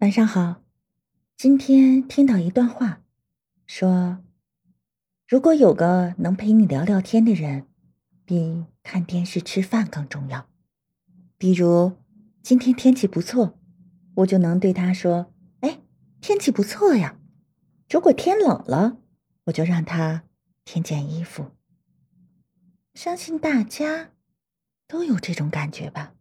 晚上好，今天听到一段话，说：如果有个能陪你聊聊天的人，比看电视吃饭更重要。比如今天天气不错，我就能对他说：“哎，天气不错呀。”如果天冷了，我就让他添件衣服。相信大家都有这种感觉吧，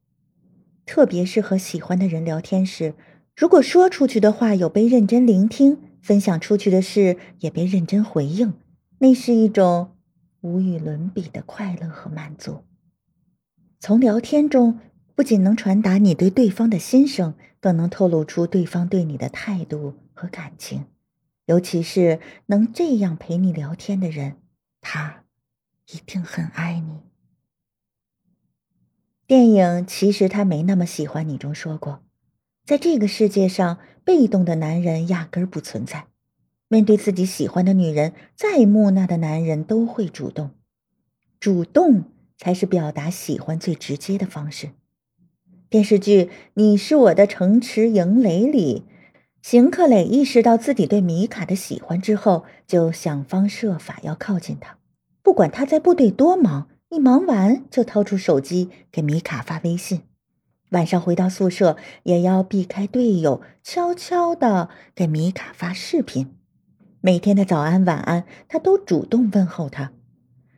特别是和喜欢的人聊天时。如果说出去的话有被认真聆听，分享出去的事也被认真回应，那是一种无与伦比的快乐和满足。从聊天中，不仅能传达你对对方的心声，更能透露出对方对你的态度和感情。尤其是能这样陪你聊天的人，他一定很爱你。电影《其实他没那么喜欢你》中说过。在这个世界上，被动的男人压根儿不存在。面对自己喜欢的女人，再木讷的男人都会主动。主动才是表达喜欢最直接的方式。电视剧《你是我的城池营垒》里，邢克磊意识到自己对米卡的喜欢之后，就想方设法要靠近她。不管他在部队多忙，一忙完就掏出手机给米卡发微信。晚上回到宿舍，也要避开队友，悄悄的给米卡发视频。每天的早安、晚安，他都主动问候他。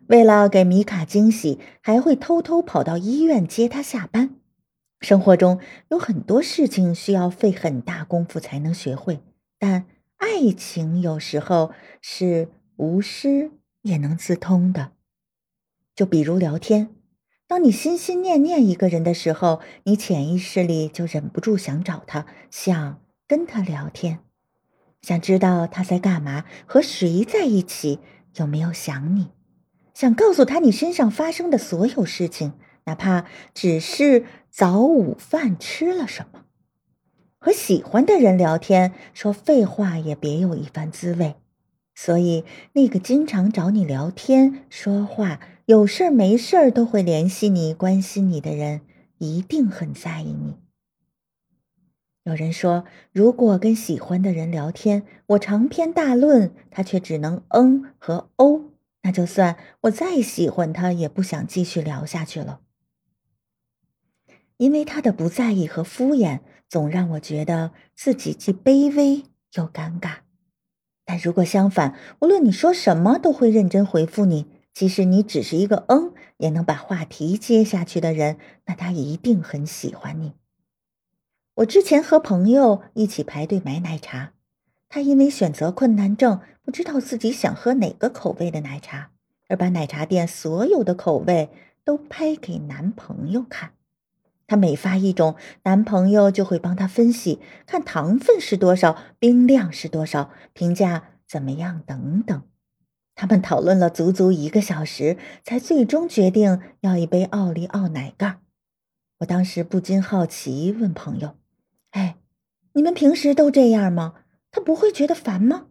为了给米卡惊喜，还会偷偷跑到医院接他下班。生活中有很多事情需要费很大功夫才能学会，但爱情有时候是无师也能自通的。就比如聊天。当你心心念念一个人的时候，你潜意识里就忍不住想找他，想跟他聊天，想知道他在干嘛，和谁在一起，有没有想你，想告诉他你身上发生的所有事情，哪怕只是早午饭吃了什么。和喜欢的人聊天，说废话也别有一番滋味。所以，那个经常找你聊天、说话。有事儿没事儿都会联系你、关心你的人，一定很在意你。有人说，如果跟喜欢的人聊天，我长篇大论，他却只能嗯和哦，那就算我再喜欢他，也不想继续聊下去了。因为他的不在意和敷衍，总让我觉得自己既卑微又尴尬。但如果相反，无论你说什么，都会认真回复你。即使你只是一个嗯，也能把话题接下去的人，那他一定很喜欢你。我之前和朋友一起排队买奶茶，他因为选择困难症，不知道自己想喝哪个口味的奶茶，而把奶茶店所有的口味都拍给男朋友看。他每发一种，男朋友就会帮他分析，看糖分是多少，冰量是多少，评价怎么样等等。他们讨论了足足一个小时，才最终决定要一杯奥利奥奶盖。我当时不禁好奇，问朋友：“哎，你们平时都这样吗？他不会觉得烦吗？”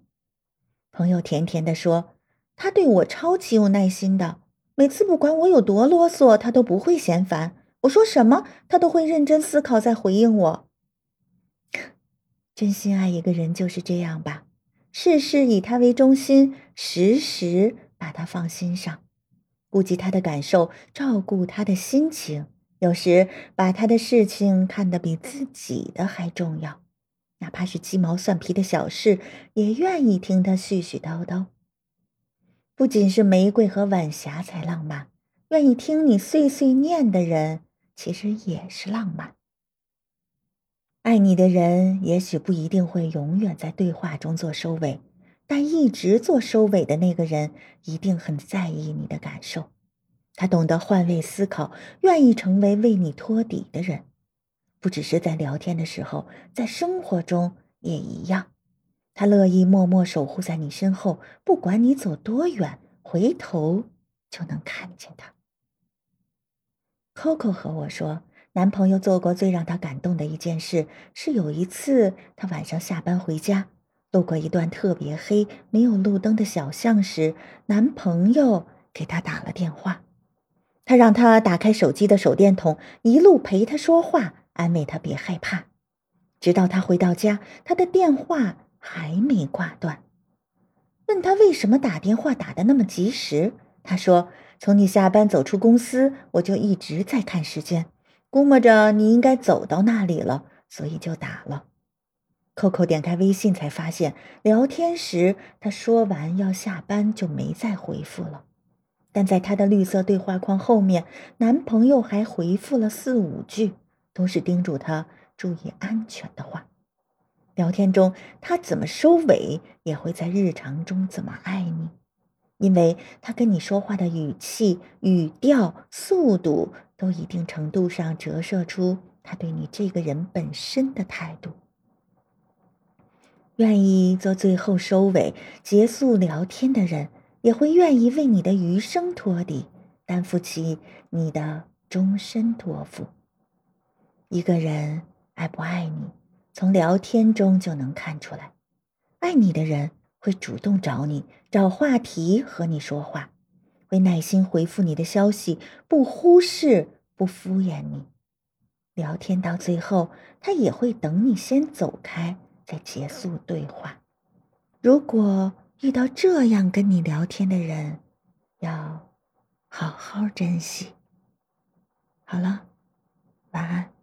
朋友甜甜的说：“他对我超级有耐心的，每次不管我有多啰嗦，他都不会嫌烦。我说什么，他都会认真思考再回应我。真心爱一个人就是这样吧。”事事以他为中心，时时把他放心上，顾及他的感受，照顾他的心情。有时把他的事情看得比自己的还重要，哪怕是鸡毛蒜皮的小事，也愿意听他絮絮叨叨。不仅是玫瑰和晚霞才浪漫，愿意听你碎碎念的人，其实也是浪漫。爱你的人也许不一定会永远在对话中做收尾，但一直做收尾的那个人一定很在意你的感受。他懂得换位思考，愿意成为为你托底的人，不只是在聊天的时候，在生活中也一样。他乐意默默守护在你身后，不管你走多远，回头就能看见他。Coco 和我说。男朋友做过最让她感动的一件事，是有一次她晚上下班回家，路过一段特别黑、没有路灯的小巷时，男朋友给她打了电话，他让她打开手机的手电筒，一路陪她说话，安慰她别害怕。直到他回到家，他的电话还没挂断。问他为什么打电话打的那么及时，他说：“从你下班走出公司，我就一直在看时间，估摸着你应该走到那里了，所以就打了。” Coco 点开微信，才发现聊天时他说完要下班就没再回复了，但在他的绿色对话框后面，男朋友还回复了四五句，都是叮嘱他。注意安全的话，聊天中他怎么收尾，也会在日常中怎么爱你，因为他跟你说话的语气、语调、速度，都一定程度上折射出他对你这个人本身的态度。愿意做最后收尾、结束聊天的人，也会愿意为你的余生托底，担负起你的终身托付。一个人。爱不爱你，从聊天中就能看出来。爱你的人会主动找你，找话题和你说话，会耐心回复你的消息，不忽视，不敷衍你。聊天到最后，他也会等你先走开，再结束对话。如果遇到这样跟你聊天的人，要好好珍惜。好了，晚安。